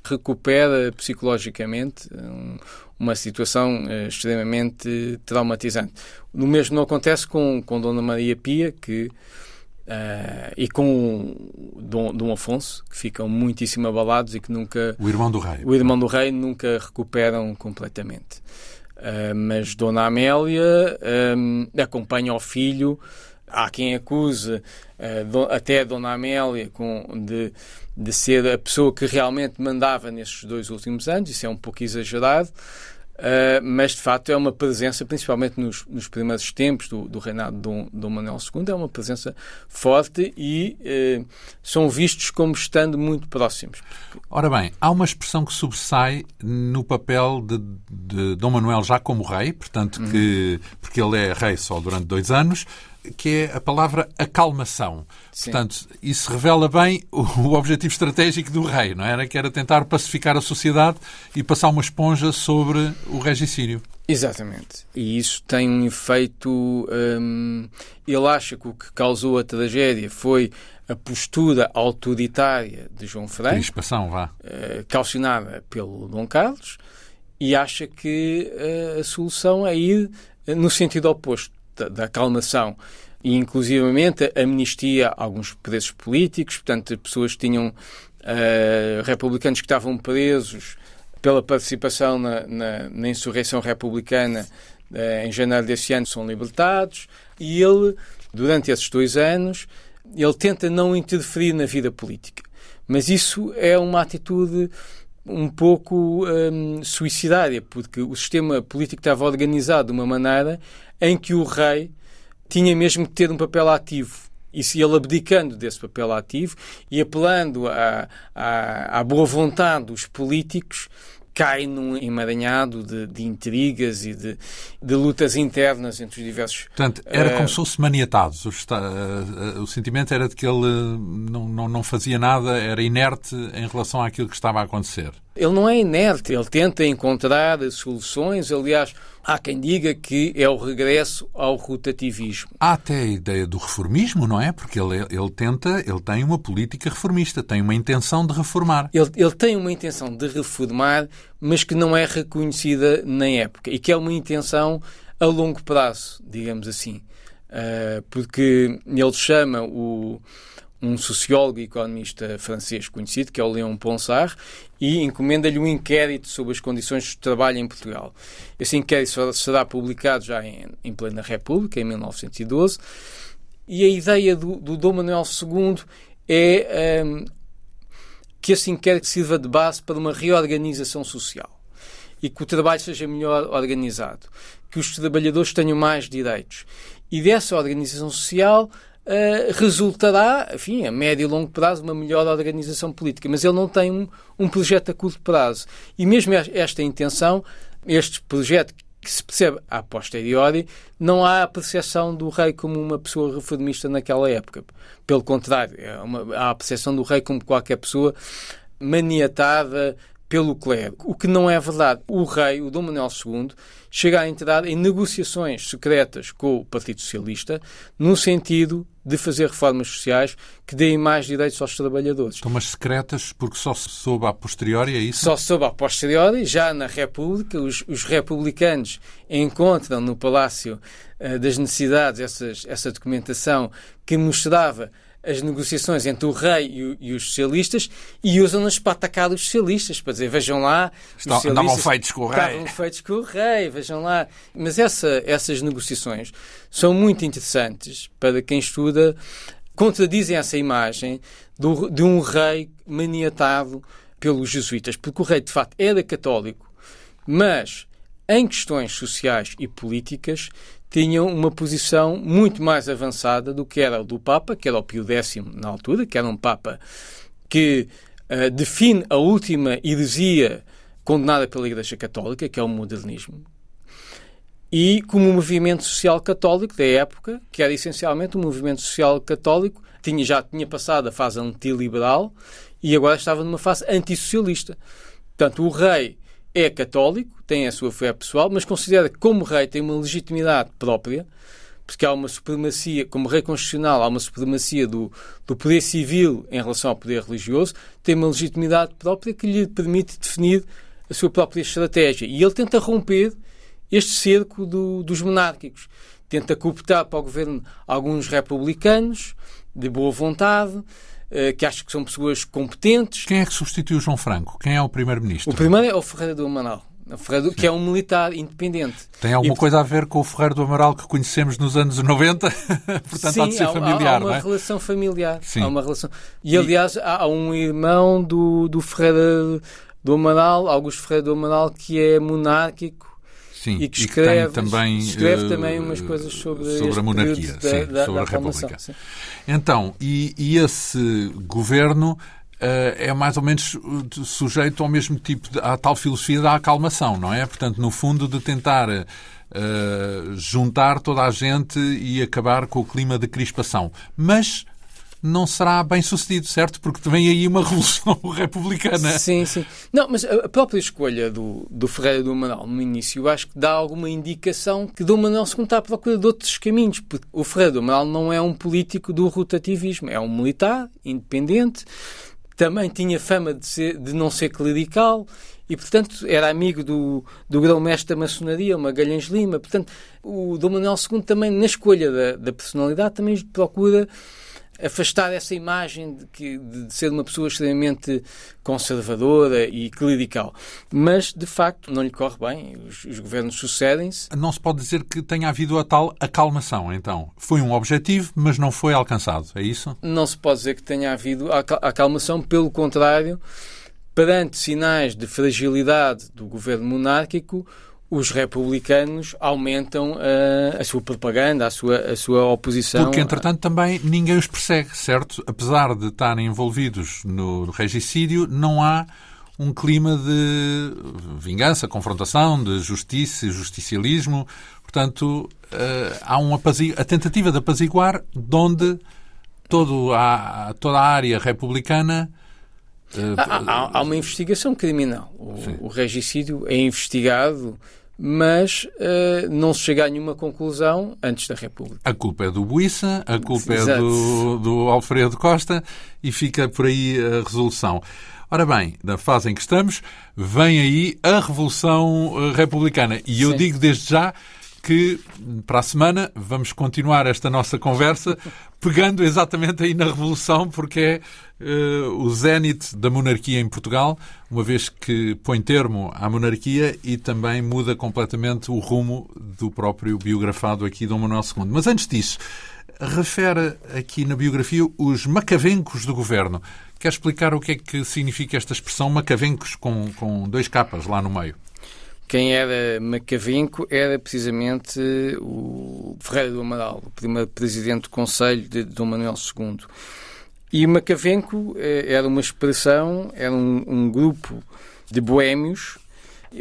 recupera psicologicamente um, uma situação uh, extremamente traumatizante. O mesmo não acontece com, com Dona Maria Pia, que uh, e com Dom, Dom Afonso, que ficam muitíssimo abalados e que nunca... O irmão do rei. O irmão do rei nunca recuperam completamente. Uh, mas Dona Amélia um, acompanha o filho. Há quem acuse até Dona Amélia com, de, de ser a pessoa que realmente mandava nesses dois últimos anos. Isso é um pouco exagerado. Uh, mas de facto é uma presença, principalmente nos, nos primeiros tempos do, do reinado de Dom, Dom, Manuel II, é uma presença forte e uh, são vistos como estando muito próximos. Ora bem, há uma expressão que sobressai no papel de, de Dom Manuel já como rei, portanto, que, uhum. porque ele é rei só durante dois anos, que é a palavra acalmação. Sim. Portanto, isso revela bem o, objetivo estratégico do rei, não era? Que era tentar pacificar a sociedade e passar uma esponja sobre o regicídio. Exatamente. E isso tem um efeito. Hum, ele acha que o que causou a tragédia foi a postura autoritária de João Franco. Crispação, vá. Uh, calcionada pelo Dom Carlos, e acha que uh, a solução é ir no sentido oposto da, da acalmação e inclusivamente amnistia a alguns presos políticos, portanto, pessoas que tinham uh, republicanos que estavam presos pela participação na, na, na insurreição republicana uh, em janeiro desse ano são libertados e ele, durante esses dois anos, ele tenta não interferir na vida política. Mas isso é uma atitude um pouco um, suicidária, porque o sistema político estava organizado de uma maneira em que o rei tinha mesmo que ter um papel ativo. E se ele abdicando desse papel ativo e apelando à, à, à boa vontade dos políticos, cai num emaranhado de, de intrigas e de, de, lutas internas entre os diversos. Portanto, era como se fosse maniatado. O, uh, o, sentimento era de que ele não, não, não fazia nada, era inerte em relação àquilo que estava a acontecer. Ele não é inerte, ele tenta encontrar soluções. Aliás, há quem diga que é o regresso ao rotativismo. Há até a ideia do reformismo, não é? Porque ele, ele tenta, ele tem uma política reformista, tem uma intenção de reformar. Ele, ele tem uma intenção de reformar, mas que não é reconhecida na época e que é uma intenção a longo prazo, digamos assim. Uh, porque ele chama o um sociólogo e economista francês conhecido, que é o Léon Ponsard, e encomenda-lhe um inquérito sobre as condições de trabalho em Portugal. Esse inquérito será publicado já em, em plena República, em 1912, e a ideia do, do Dom Manuel II é um, que esse inquérito sirva de base para uma reorganização social e que o trabalho seja melhor organizado, que os trabalhadores tenham mais direitos. E dessa organização social uh, resultará, enfim, a médio e longo prazo, uma melhor organização política. Mas ele não tem um, um projeto a curto prazo. E mesmo esta intenção, este projeto que se percebe a posteriori, não há a percepção do rei como uma pessoa reformista naquela época. Pelo contrário, é uma, há a percepção do rei como qualquer pessoa maniatada, pelo clero, o que não é verdade. O rei, o Dom Manuel II, chega a entrar em negociações secretas com o Partido Socialista no sentido de fazer reformas sociais que deem mais direitos aos trabalhadores. Estão mas secretas porque só se soube a posteriori, é isso? Só se soube a posteriori, já na República, os, os republicanos encontram no Palácio uh, das Necessidades essas, essa documentação que mostrava as negociações entre o rei e, e os socialistas e usam-nas para atacar os socialistas, para dizer, vejam lá... Estão, estavam feitos com o rei. Estavam feitos com o rei, vejam lá. Mas essa, essas negociações são muito interessantes para quem estuda, contradizem essa imagem do, de um rei maniatado pelos jesuítas, porque o rei, de facto, era católico, mas em questões sociais e políticas tinham uma posição muito mais avançada do que era o do Papa, que era o Pio X na altura, que era um Papa que uh, define a última heresia condenada pela Igreja Católica, que é o modernismo, e como um movimento social católico da época, que era essencialmente um movimento social católico, tinha, já tinha passado a fase antiliberal e agora estava numa fase antissocialista. Portanto, o rei é católico, tem a sua fé pessoal, mas considera que, como rei, tem uma legitimidade própria, porque há uma supremacia, como rei constitucional, há uma supremacia do, do poder civil em relação ao poder religioso, tem uma legitimidade própria que lhe permite definir a sua própria estratégia. E ele tenta romper este cerco do, dos monárquicos. Tenta cooptar para o governo alguns republicanos de boa vontade, que acho que são pessoas competentes. Quem é que substituiu João Franco? Quem é o primeiro-ministro? O primeiro é o Ferreira do Amaral. Ferreira, que é um militar independente. Tem alguma e, coisa a ver com o Ferreiro do Amaral que conhecemos nos anos 90? Portanto, sim, há de ser familiar, há, há uma é? relação familiar. Sim. Há uma relação. E, aliás, há um irmão do, do Ferreira do Amaral, Augusto Ferreira do Amaral, que é monárquico Sim, e que escreve, que também, escreve também umas coisas sobre, sobre a monarquia, da, sim, da, sobre da a República. Sim. Então, e, e, esse governo uh, é mais ou menos uh, sujeito ao mesmo tipo, de, à tal filosofia da acalmação, não é? Portanto, no fundo, de tentar uh, juntar toda a gente e acabar com o clima de crispação. Mas não será bem sucedido, certo? Porque vem aí uma revolução republicana. Sim, sim. Não, mas a própria escolha do, do Ferreira do Manuel no início, eu acho que dá alguma indicação que Dom Manuel II está à procura de outros caminhos, porque o Ferreira do Manuel não é um político do rotativismo, é um militar independente, também tinha fama de, ser, de não ser clerical e, portanto, era amigo do, do grão-mestre da maçonaria, o Magalhães Lima. Portanto, o Dom Manuel II também, na escolha da, da personalidade, também procura afastar essa imagem de, que, de ser uma pessoa extremamente conservadora e clerical. Mas, de facto, não lhe corre bem. Os, os governos sucedem-se. Não se pode dizer que tenha havido a tal acalmação, então. Foi um objetivo, mas não foi alcançado. É isso? Não se pode dizer que tenha havido acalmação. Pelo contrário, perante sinais de fragilidade do governo monárquico, os republicanos aumentam a, a sua propaganda, a sua, a sua oposição. Porque, entretanto, também ninguém os persegue, certo? Apesar de estarem envolvidos no regicídio, não há um clima de vingança, confrontação, de justiça e justicialismo. Portanto, uh, há um a tentativa de apaziguar de onde todo a, toda a área republicana Uh, há, há, uma investigação criminal. O, o, regicídio é investigado mas uh, não se chega a nenhuma conclusão antes da República. A culpa é do Buissa, a culpa Exato. é do, do Alfredo Costa e fica por aí a resolução. Ora bem, na fase em que estamos, vem aí a Revolução eh, Republicana. E eu Sim. digo desde já que para a semana vamos continuar esta nossa conversa pegando exatamente aí na Revolução, porque é o zénite da monarquia em Portugal, uma vez que põe termo à monarquia e também muda completamente o rumo do próprio biografado aqui Dom Manuel II. Mas antes disso, refere aqui na biografia os macavencos do governo. Quer explicar o que é que significa esta expressão macavencos com, com dois capas lá no meio? Quem era Macavenco era precisamente o Ferreira do Amaral, o primeiro presidente do Conselho de Dom Manuel II. E Macavenco eh, era uma expressão, era um, um grupo de boémios.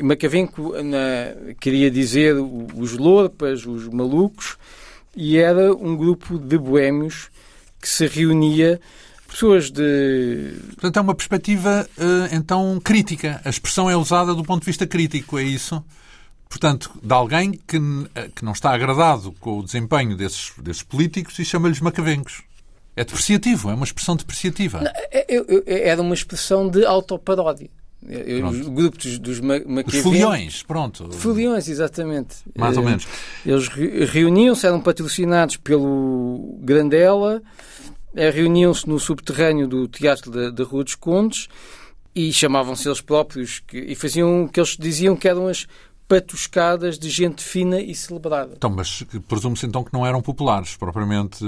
Macavenco na, queria dizer os lorpas, os malucos, e era um grupo de boémios que se reunia pessoas de. Portanto, é uma perspectiva, eh, então, crítica. A expressão é usada do ponto de vista crítico, é isso? Portanto, de alguém que, eh, que não está agradado com o desempenho desses, desses políticos e chama-lhes macavencos. É depreciativo, é uma expressão depreciativa. Não, é, é, era uma expressão de autoparódia. O grupo dos, maquiavelos... Os foliões, pronto. Foliões, exatamente. Mais ou menos. Eles reuniam-se, eram patrocinados pelo Grandela eh, reuniam-se no subterrâneo do Teatro da, da Rua dos Condes e chamavam-se eles próprios que, e faziam o que eles diziam que eram as patuscadas de gente fina e celebrada. Então, mas presume-se então que não eram populares, propriamente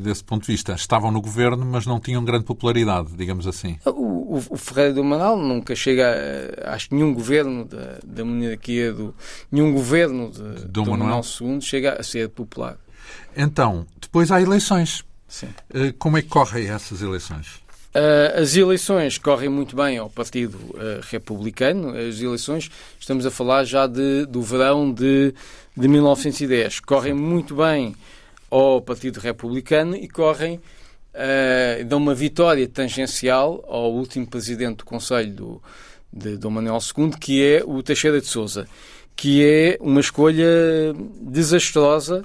desse ponto de vista. Estavam no governo, mas não tinham grande popularidade, digamos assim. O, o, o Ferreira do Manal nunca chega a, acho que nenhum governo da, da monarquia, do, nenhum governo de, Dom Manuel II chega a ser popular. Então, depois há eleições. Sim. Eh, como é que correm essas eleições? Uh, as eleições correm muito bem ao Partido uh, Republicano. As eleições, estamos a falar já de, do verão de, de 1910, correm muito bem ao Partido Republicano e correm, uh, dão uma vitória tangencial ao último presidente do Conselho do, de Dom Manuel II, que é o Teixeira de Souza, que é uma escolha desastrosa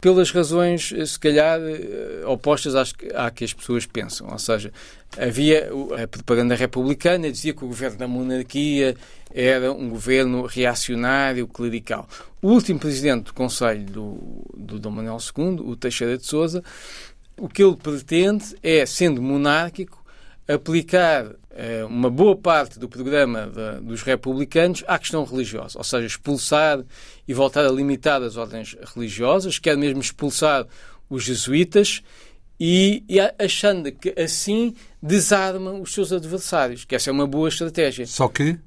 pelas razões, eh, se calhar, eh, opostas às à que as pessoas pensam. Ou seja, havia a propaganda republicana dizia que o governo da monarquia era um governo reacionário, clerical. O último presidente do Conselho do, do Dom Manuel II, o Teixeira de Souza, o que ele pretende é, sendo monárquico, aplicar eh, uma boa parte do programa de, dos republicanos à questão religiosa, ou seja, expulsar e voltar a limitar as ordens religiosas, quer mesmo expulsar os jesuítas e, e achando que assim desarmam os seus adversários, que essa é uma boa estratégia. Só que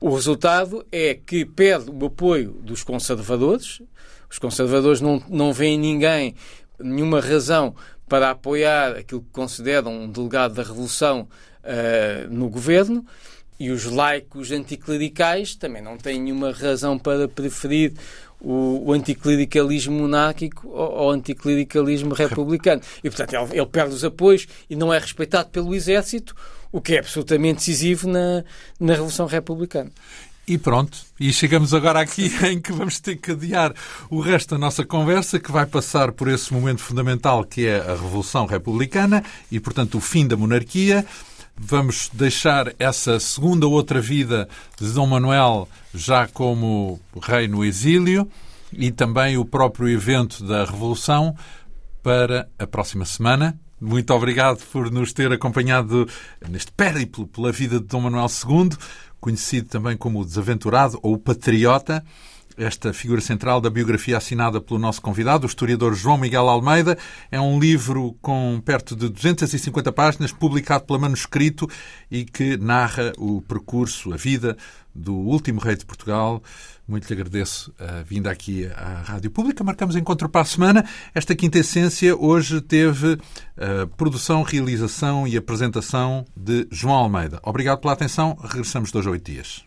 o resultado é que perde o apoio dos conservadores. Os conservadores não, não veem ninguém, nenhuma razão para apoiar aquilo que consideram um delegado da Revolução uh, no governo. E os laicos anticlericais também não têm nenhuma razão para preferir o, o anticlericalismo monárquico ao, ao anticlericalismo republicano. E, portanto, ele, ele perde os apoios e não é respeitado pelo exército, o que é absolutamente decisivo na, na Revolução Republicana. E pronto, e chegamos agora aqui em que vamos ter que adiar o resto da nossa conversa, que vai passar por esse momento fundamental que é a Revolução Republicana e, portanto, o fim da monarquia. Vamos deixar essa segunda outra vida de Dom Manuel já como rei no exílio e também o próprio evento da Revolução para a próxima semana. Muito obrigado por nos ter acompanhado neste périplo pela vida de Dom Manuel II, conhecido também como o desaventurado ou o patriota esta figura central da biografia assinada pelo nosso convidado, o historiador João Miguel Almeida. É um livro com perto de 250 páginas, publicado pela Manuscrito e que narra o percurso, a vida do último rei de Portugal. Muito lhe agradeço a vinda aqui à Rádio Pública. Marcamos encontro para a semana. Esta quinta essência hoje teve a produção, realização e apresentação de João Almeida. Obrigado pela atenção. Regressamos dois a oito dias.